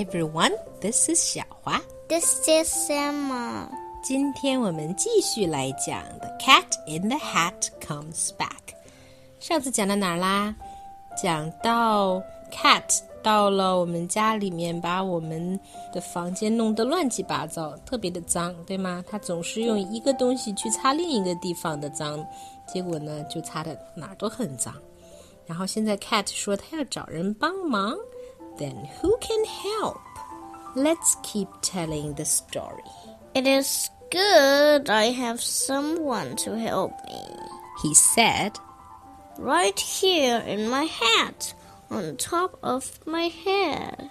everyone. This is 小华。This is Emma. 今天我们继续来讲《The Cat in the Hat Comes Back》。上次讲到哪儿啦？讲到 cat 到了我们家里面，把我们的房间弄得乱七八糟，特别的脏，对吗？它总是用一个东西去擦另一个地方的脏，结果呢，就擦的哪儿都很脏。然后现在 cat 说他要找人帮忙，Then who can help? Let's keep telling the story. It is good I have someone to help me. He said. Right here in my hat, on top of my head.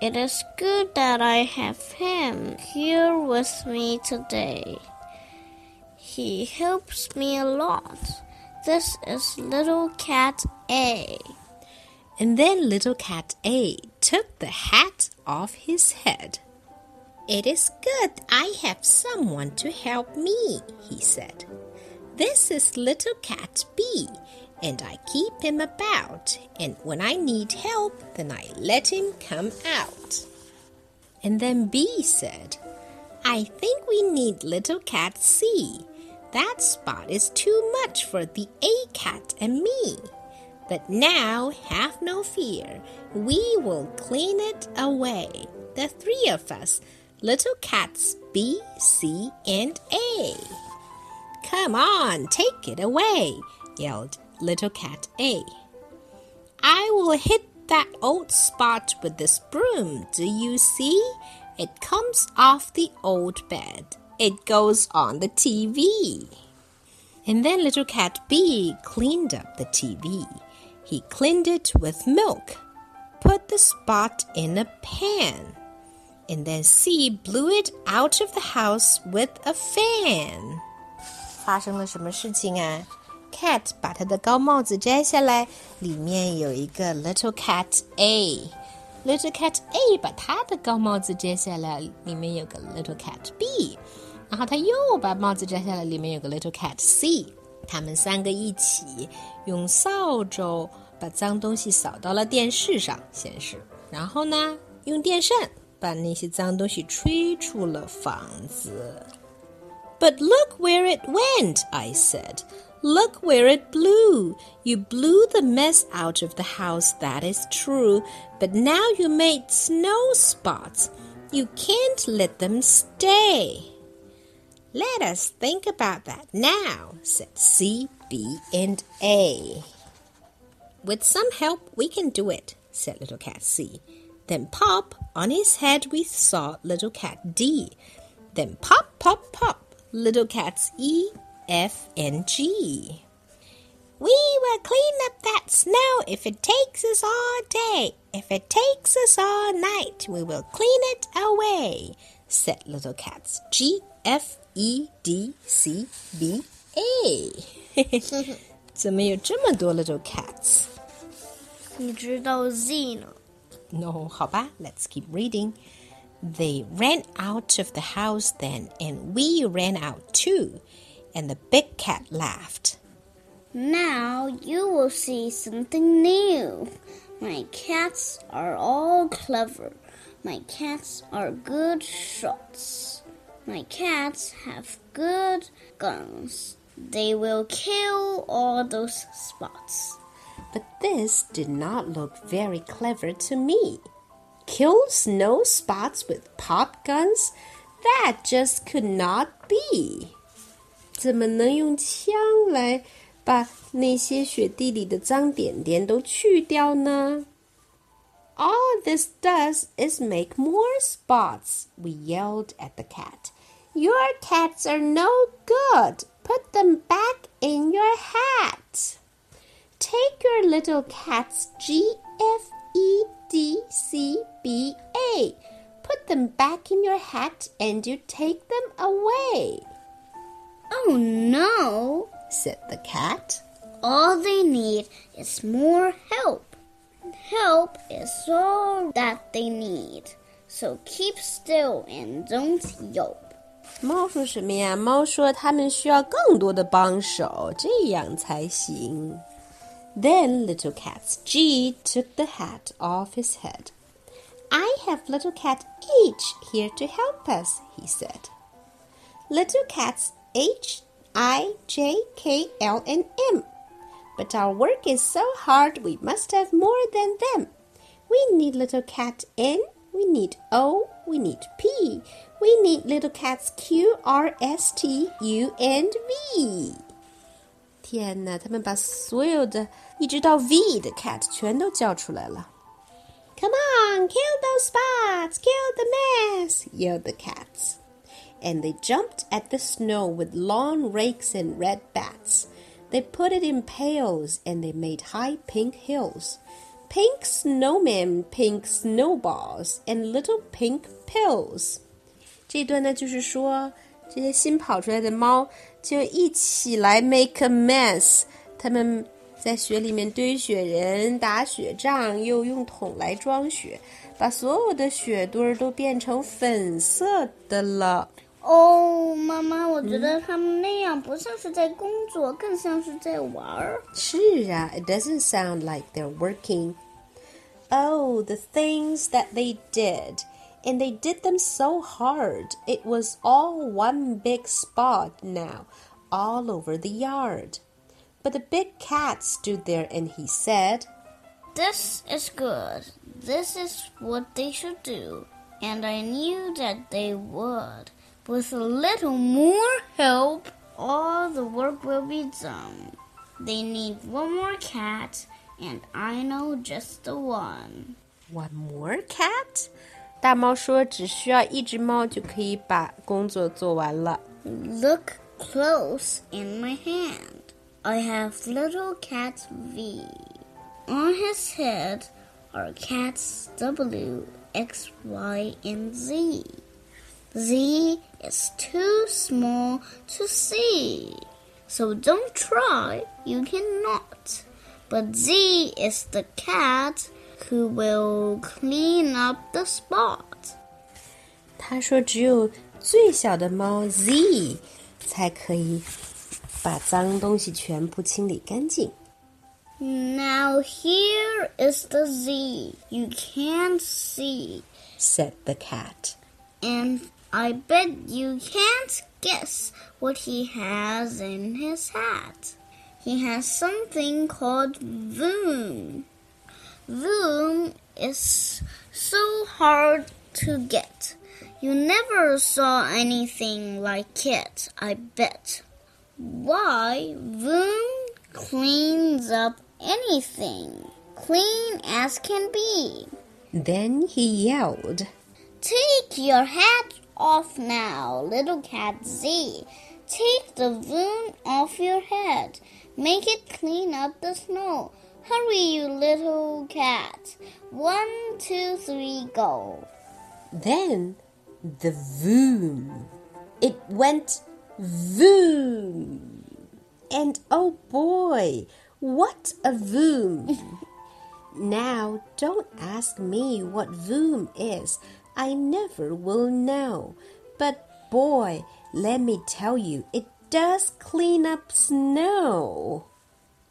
It is good that I have him here with me today. He helps me a lot. This is little cat A. And then little cat A took the hat off his head. It is good I have someone to help me, he said. This is little cat B, and I keep him about, and when I need help, then I let him come out. And then B said, I think we need little cat C. That spot is too much for the A cat and me. But now, have no fear, we will clean it away. The three of us, little cats B, C, and A. Come on, take it away, yelled little cat A. I will hit that old spot with this broom. Do you see? It comes off the old bed. It goes on the TV. And then little cat B cleaned up the TV. He cleaned it with milk, put the spot in a pan, and then C blew it out of the house with a fan. 发生了什么事情啊？Cat 把她的高帽子摘下来，里面有一个 Little Cat A。Little Cat A 把她的高帽子摘下来，里面有个 Little Cat B。然后他又把帽子摘下来，里面有个 Little Cat C。 他们三个一起用扫帚把脏东西扫到了电视上显示，然后呢，用电扇把那些脏东西吹出了房子。But look where it went, I said. Look where it blew. You blew the mess out of the house, that is true. But now you made snow spots. You can't let them stay. Let us think about that now, said C, B, and A. With some help, we can do it, said Little Cat C. Then pop, on his head we saw Little Cat D. Then pop, pop, pop, Little Cats E, F, and G. We will clean up that snow if it takes us all day. If it takes us all night, we will clean it away, said Little Cats G, F, E, D, C, B, A. 怎么有这么多 little cats? 你知道 Z 呢？ No, 好吧, let's keep reading. They ran out of the house then, and we ran out too. And the big cat laughed. Now you will see something new. My cats are all clever. My cats are good shots. My cats have good guns. They will kill all those spots. But this did not look very clever to me. Kill snow spots with pop guns? That just could not be. 怎么能用枪来把那些雪地里的脏点点都去掉呢 ？All this does is make more spots, we yelled at the cat. Your cats are no good. Put them back in your hat. Take your little cats G, F, E, D, C, B, A. Put them back in your hat and you take them away, Oh no! said the cat. All they need is more help Help is all that they need. So keep still and don't yelp. 猫说什么呀？猫说它们需要更多的帮手，这样才行。Then little cat's G took the hat off his head. I have little cat H here to help us, he said. Little cats H, I, J, K, L, and M. But our work is so hard we must have more than them. We need little cat N, we need O, we need P, we need little cats Q, R, S, T, U, and V. 天哪，他们把所有的一直到 V 的 cat 全都叫出来了。Come on, kill those spots, kill the mess, yelled the cats. And they jumped at the snow with long rakes and red bats. They put it in pails and they made high pink hills. Pink snowmen, pink snowballs, and little pink pills. 这段呢，就是说这些新跑出来的猫就一起来 make a mess。他们在雪里面堆雪人、打雪仗，又用桶来装雪，把所有的雪堆儿都变成粉色的了。 哦，妈妈，我觉得他们那样不像是在工作，更像是在玩儿。是啊，it doesn't sound like they're working. Oh, the things that they did. And they did them so hard. It was all one big spot now, all over the yard. But the big cat stood there and he said, This is good. This is what they should do. And I knew that they would. With a little more help, all the work will be done. They need one more cat, and I know just the one. One more cat? 大猫说：“只需要一只猫就可以把工作做完了。” Look close in my hand. I have little cat V. On his head are cats W, X, Y, and Z. Z is too small to see. So don't try, you cannot. But Z is the cat who will clean up the spot. 他说：“只有最小的猫 Z 才可以把脏东西全部清理干净。” Now here is the Z you can't see, said the cat. And I bet you can't guess what he has in his hat. He has something called Voom. Voom is so hard to get. You never saw anything like it, I bet. Why, Voom cleans up anything, clean as can be. Then he yelled, Take your hat off now, little cat Z. Take the Voom off your head. Make it clean up the snow. Hurry, you little cat. One, two, three, go. Then the voom. It went voom. And oh boy, what a voom! now, don't ask me what voom is. I never will know. But boy, let me tell you, it does clean up snow.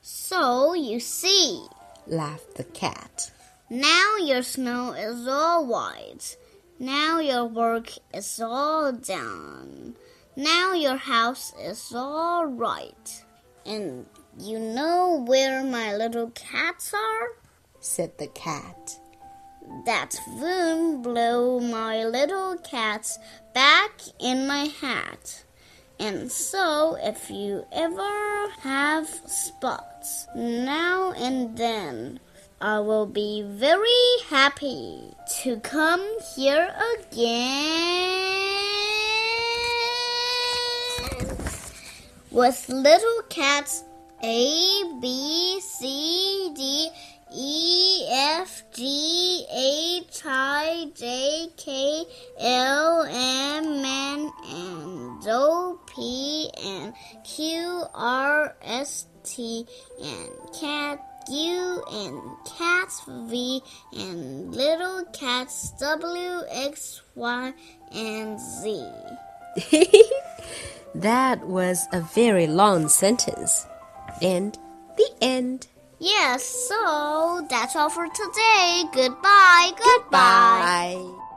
So you see, laughed the cat. Now your snow is all white. Now your work is all done. Now your house is all right. And you know where my little cats are? said the cat. That Voom blew my little cats back in my hat. And so, if you ever have spots now and then, I will be very happy to come here again with little cats A, B, C, D, K, L, M, N, and O, P, and Q, R, S, T, and cat U, and cats V, and little cats W, X, Y, and Z. that was a very long sentence. And the end. Yes, so that's all for today. Goodbye. Goodbye. Bye.